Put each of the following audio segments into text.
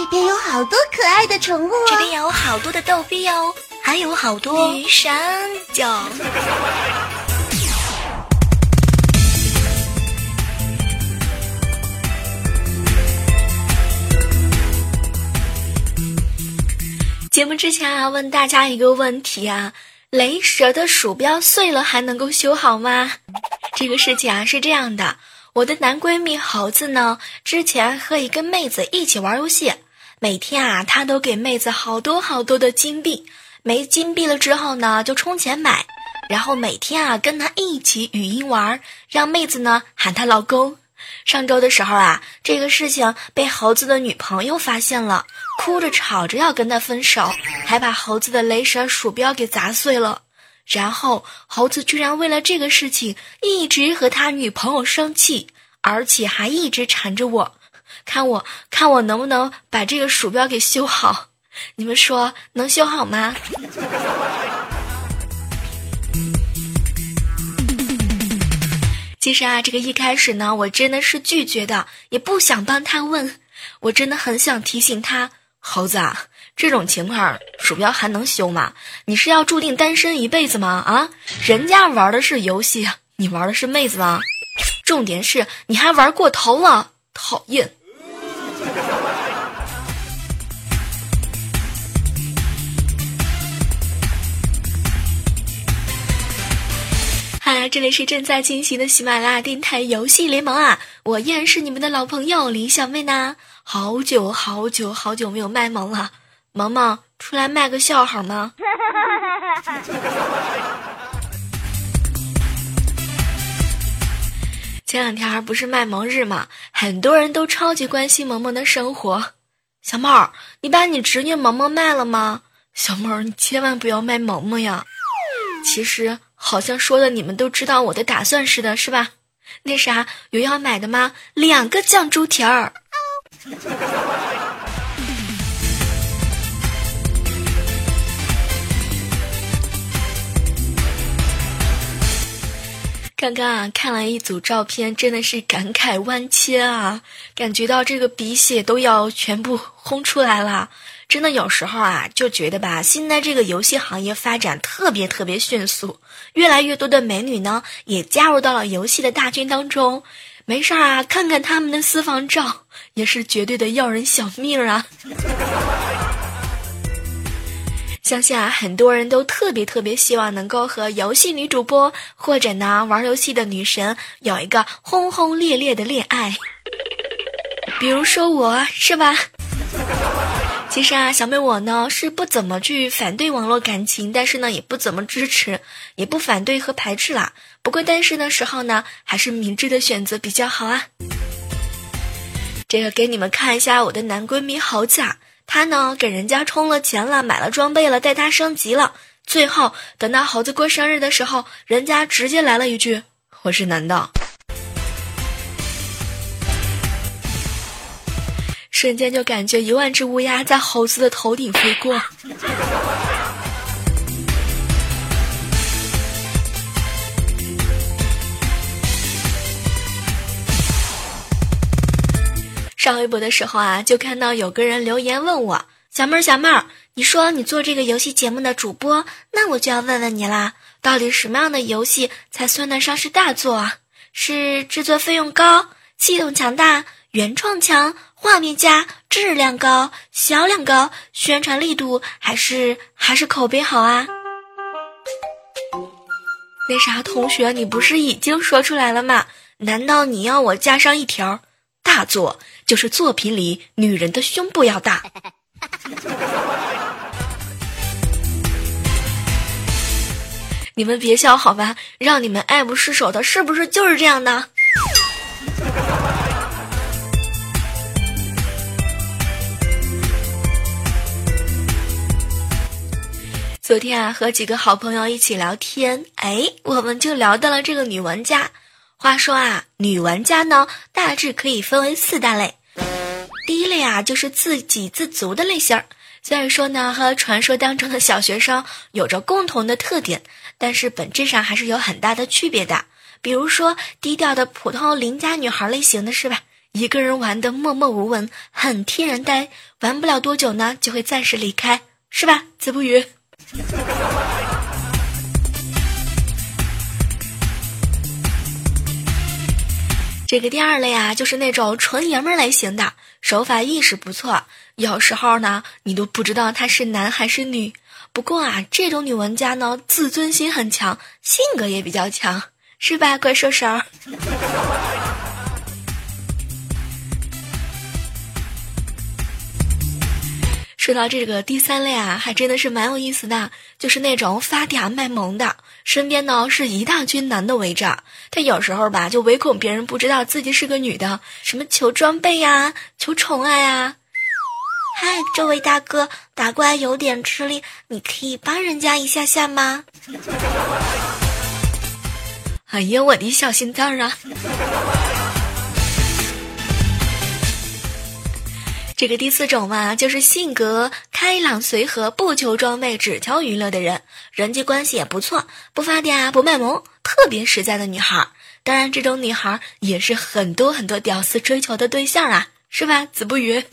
这边有好多可爱的宠物，这边有好多的逗比哦，还有好多女神就。节目之前啊，问大家一个问题啊：雷蛇的鼠标碎了还能够修好吗？这个事情啊是这样的，我的男闺蜜猴子呢，之前和一个妹子一起玩游戏，每天啊他都给妹子好多好多的金币，没金币了之后呢就充钱买，然后每天啊跟他一起语音玩，让妹子呢喊他老公。上周的时候啊，这个事情被猴子的女朋友发现了，哭着吵着要跟他分手，还把猴子的雷蛇鼠标给砸碎了。然后猴子居然为了这个事情一直和他女朋友生气，而且还一直缠着我，看我看我能不能把这个鼠标给修好。你们说能修好吗？其实啊，这个一开始呢，我真的是拒绝的，也不想帮他问。我真的很想提醒他，猴子啊，这种情况鼠标还能修吗？你是要注定单身一辈子吗？啊，人家玩的是游戏，你玩的是妹子吗？重点是你还玩过头了，讨厌。这里是正在进行的喜马拉雅电台游戏联盟啊！我依然是你们的老朋友李小妹呢。好久好久好久没有卖萌了，萌萌出来卖个笑好吗？前两天不是卖萌日嘛，很多人都超级关心萌萌的生活。小妹儿，你把你侄女萌萌卖了吗？小妹儿，你千万不要卖萌萌呀！其实。好像说的你们都知道我的打算似的，是吧？那啥，有要买的吗？两个酱猪蹄儿。刚刚啊，看了一组照片，真的是感慨万千啊！感觉到这个鼻血都要全部轰出来了。真的有时候啊，就觉得吧，现在这个游戏行业发展特别特别迅速，越来越多的美女呢也加入到了游戏的大军当中。没事儿啊，看看他们的私房照，也是绝对的要人小命啊！相信啊，很多人都特别特别希望能够和游戏女主播或者呢玩游戏的女神有一个轰轰烈烈的恋爱，比如说我是吧？其实啊，小妹我呢是不怎么去反对网络感情，但是呢也不怎么支持，也不反对和排斥啦。不过单身的时候呢，还是明智的选择比较好啊。这个给你们看一下我的男闺蜜猴子，啊，他呢给人家充了钱了，买了装备了，带他升级了。最后等到猴子过生日的时候，人家直接来了一句：“我是男的。”瞬间就感觉一万只乌鸦在猴子的头顶飞过。上微博的时候啊，就看到有个人留言问我：“小妹儿，小妹儿，你说你做这个游戏节目的主播，那我就要问问你啦，到底什么样的游戏才算得上是大作啊？是制作费用高、系统强大、原创强？”画面佳，质量高，销量高，宣传力度还是还是口碑好啊？那啥，同学，你不是已经说出来了吗？难道你要我加上一条？大作就是作品里女人的胸部要大。你们别笑好吧？让你们爱不释手的，是不是就是这样的？昨天啊，和几个好朋友一起聊天，哎，我们就聊到了这个女玩家。话说啊，女玩家呢，大致可以分为四大类。第一类啊，就是自给自足的类型儿。虽然说呢，和传说当中的小学生有着共同的特点，但是本质上还是有很大的区别的。比如说，低调的普通邻家女孩类型的是吧？一个人玩的默默无闻，很天然呆，玩不了多久呢，就会暂时离开，是吧？子不语。这个第二类啊，就是那种纯爷们类型的，手法意识不错，有时候呢，你都不知道他是男还是女。不过啊，这种女玩家呢，自尊心很强，性格也比较强，是吧，怪兽手？说到这个第三类啊，还真的是蛮有意思的，就是那种发嗲卖萌的，身边呢是一大群男的围着，他有时候吧就唯恐别人不知道自己是个女的，什么求装备呀，求宠爱呀。嗨，这位大哥，打怪有点吃力，你可以帮人家一下下吗？哎呀，我的小心脏啊！这个第四种嘛，就是性格开朗随和，不求装备，只求娱乐的人，人际关系也不错，不发嗲，不卖萌，特别实在的女孩。当然，这种女孩也是很多很多屌丝追求的对象啊，是吧？子不语。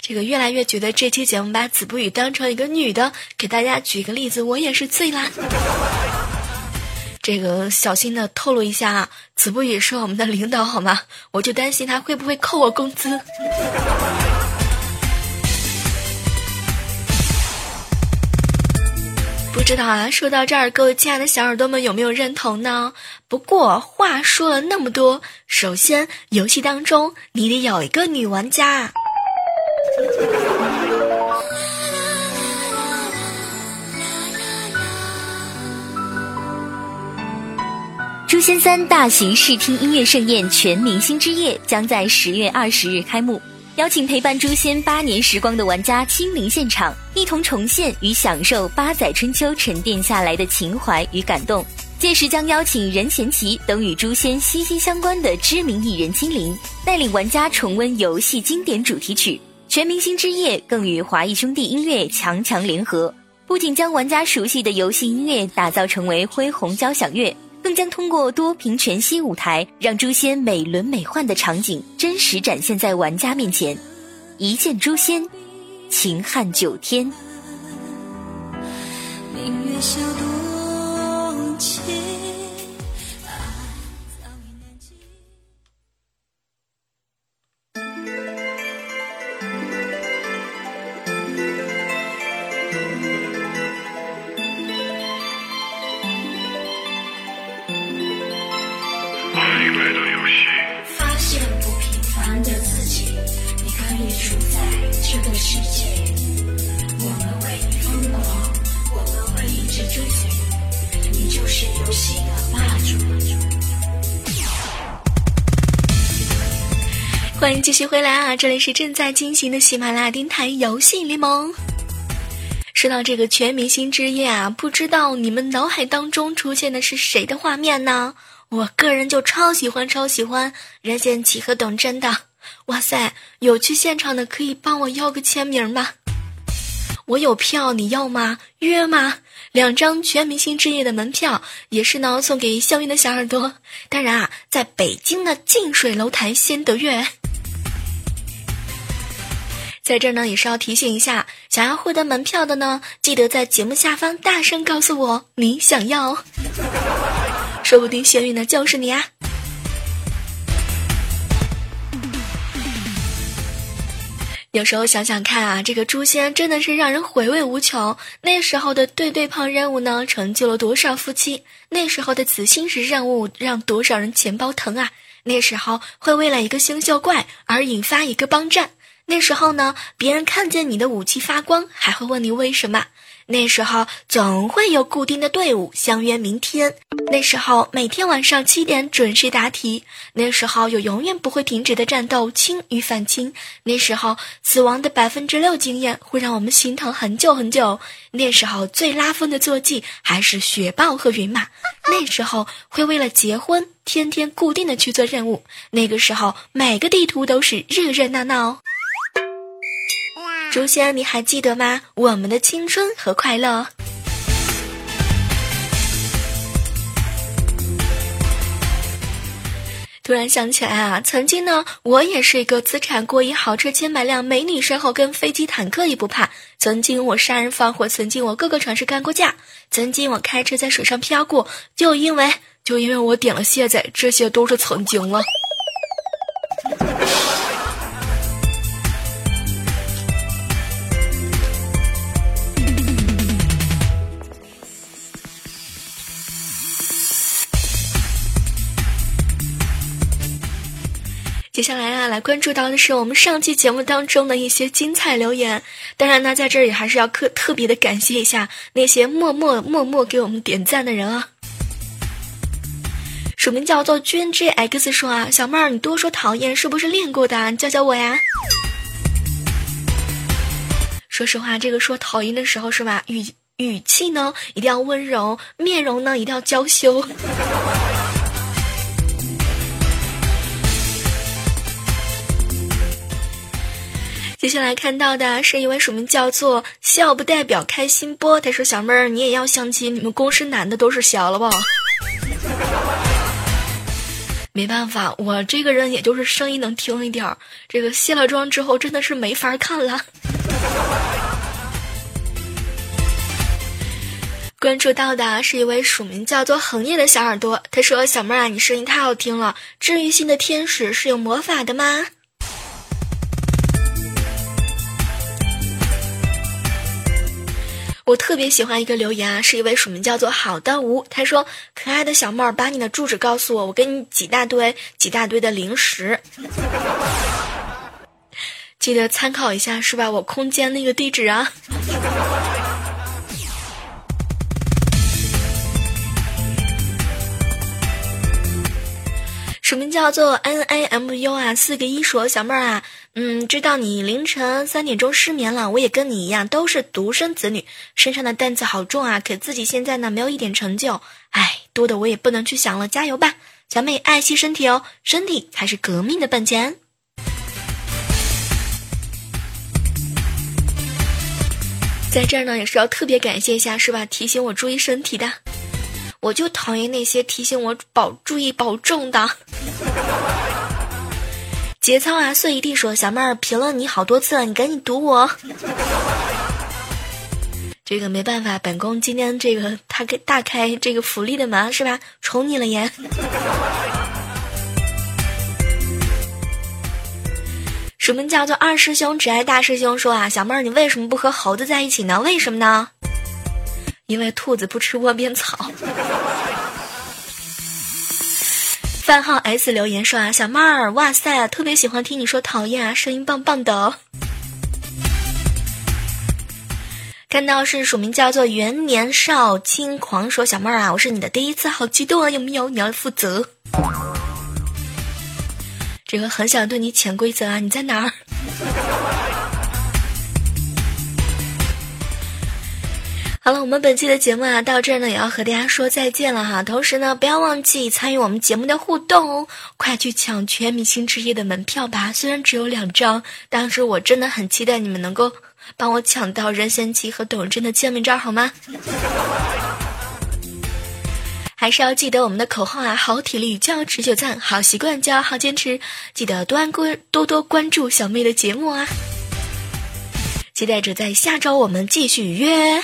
这个越来越觉得这期节目把子不语当成一个女的，给大家举个例子，我也是醉啦。这个小心的透露一下啊，子不语是我们的领导好吗？我就担心他会不会扣我工资。不知道啊，说到这儿，各位亲爱的小耳朵们有没有认同呢？不过话说了那么多，首先游戏当中你得有一个女玩家。《诛仙三》大型视听音乐盛宴全明星之夜将在十月二十日开幕，邀请陪伴诛仙八年时光的玩家亲临现场，一同重现与享受八载春秋沉淀下来的情怀与感动。届时将邀请任贤齐等与诛仙息息相关的知名艺人亲临，带领玩家重温游戏经典主题曲。全明星之夜更与华谊兄弟音乐强强联合，不仅将玩家熟悉的游戏音乐打造成为恢宏交响乐。更将通过多屏全息舞台，让诛仙美轮美奂的场景真实展现在玩家面前。一见诛仙，秦汉九天。明月小欢迎继续回来啊！这里是正在进行的喜马拉雅电台游戏联盟。说到这个全明星之夜啊，不知道你们脑海当中出现的是谁的画面呢？我个人就超喜欢超喜欢任贤齐和董贞的。哇塞，有去现场的可以帮我要个签名吗？我有票，你要吗？约吗？两张全明星之夜的门票也是呢，送给幸运的小耳朵。当然啊，在北京的近水楼台先得月。在这儿呢，也是要提醒一下，想要获得门票的呢，记得在节目下方大声告诉我你想要，说不定幸运的就是你啊！有时候想想看啊，这个诛仙真的是让人回味无穷。那时候的对对碰任务呢，成就了多少夫妻？那时候的紫星石任务让多少人钱包疼啊？那时候会为了一个星宿怪而引发一个帮战。那时候呢，别人看见你的武器发光，还会问你为什么。那时候总会有固定的队伍相约明天。那时候每天晚上七点准时答题。那时候有永远不会停止的战斗，清与反清。那时候死亡的百分之六经验会让我们心疼很久很久。那时候最拉风的坐骑还是雪豹和云马。那时候会为了结婚天天固定的去做任务。那个时候每个地图都是热热闹闹。诛仙，你还记得吗？我们的青春和快乐。突然想起来啊，曾经呢，我也是一个资产过亿、豪车千百辆、美女身后跟飞机坦克也不怕。曾经我杀人放火，曾经我各个城市干过架，曾经我开车在水上漂过，就因为就因为我点了卸载，这些都是曾经了。接下来啊，来关注到的是我们上期节目当中的一些精彩留言。当然呢，在这里还是要特特别的感谢一下那些默默默默给我们点赞的人啊。署名叫做君 JX 说啊，小妹儿，你多说讨厌是不是练过的？教教我呀。说实话，这个说讨厌的时候是吧，语语气呢一定要温柔，面容呢一定要娇羞。接下来看到的是一位署名叫做“笑不代表开心波”，他说：“小妹儿，你也要相亲，你们公司男的都是小了吧？” 没办法，我这个人也就是声音能听一点儿，这个卸了妆之后真的是没法看了。关注到的是一位署名叫做“恒夜”的小耳朵，他说：“小妹儿啊，你声音太好听了，治愈系的天使是有魔法的吗？”我特别喜欢一个留言啊，是一位署名叫做“好的无”，他说：“可爱的小妹儿，把你的住址告诉我，我给你几大堆、几大堆的零食，记得参考一下，是吧？我空间那个地址啊。”叫做 N A M U 啊，四个一说小妹儿啊。嗯，知道你凌晨三点钟失眠了，我也跟你一样，都是独生子女，身上的担子好重啊。可自己现在呢，没有一点成就，唉，多的我也不能去想了。加油吧，小妹，爱惜身体哦，身体才是革命的本钱。在这儿呢，也是要特别感谢一下，是吧？提醒我注意身体的，我就讨厌那些提醒我保注意保重的。节操啊！碎一地说小妹儿评论你好多次了，你赶紧读我。这个没办法，本宫今天这个他给大开这个福利的门是吧？宠你了耶！什么叫做二师兄只爱大师兄说啊，小妹儿你为什么不和猴子在一起呢？为什么呢？因为兔子不吃窝边草。番号 S 留言说啊，小妹儿，哇塞，特别喜欢听你说讨厌啊，声音棒棒的。看到是署名叫做元年少轻狂说小妹儿啊，我是你的第一次，好激动啊，有没有？你要负责。这个很想对你潜规则啊，你在哪儿？好了，我们本期的节目啊，到这儿呢，也要和大家说再见了哈。同时呢，不要忘记参与我们节目的互动哦，快去抢全明星之夜的门票吧！虽然只有两张，但是我真的很期待你们能够帮我抢到任贤齐和董贞的签名照，好吗？还是要记得我们的口号啊，好体力就要持久战，好习惯就要好坚持。记得多关多多关注小妹的节目啊！期待着在下周我们继续约。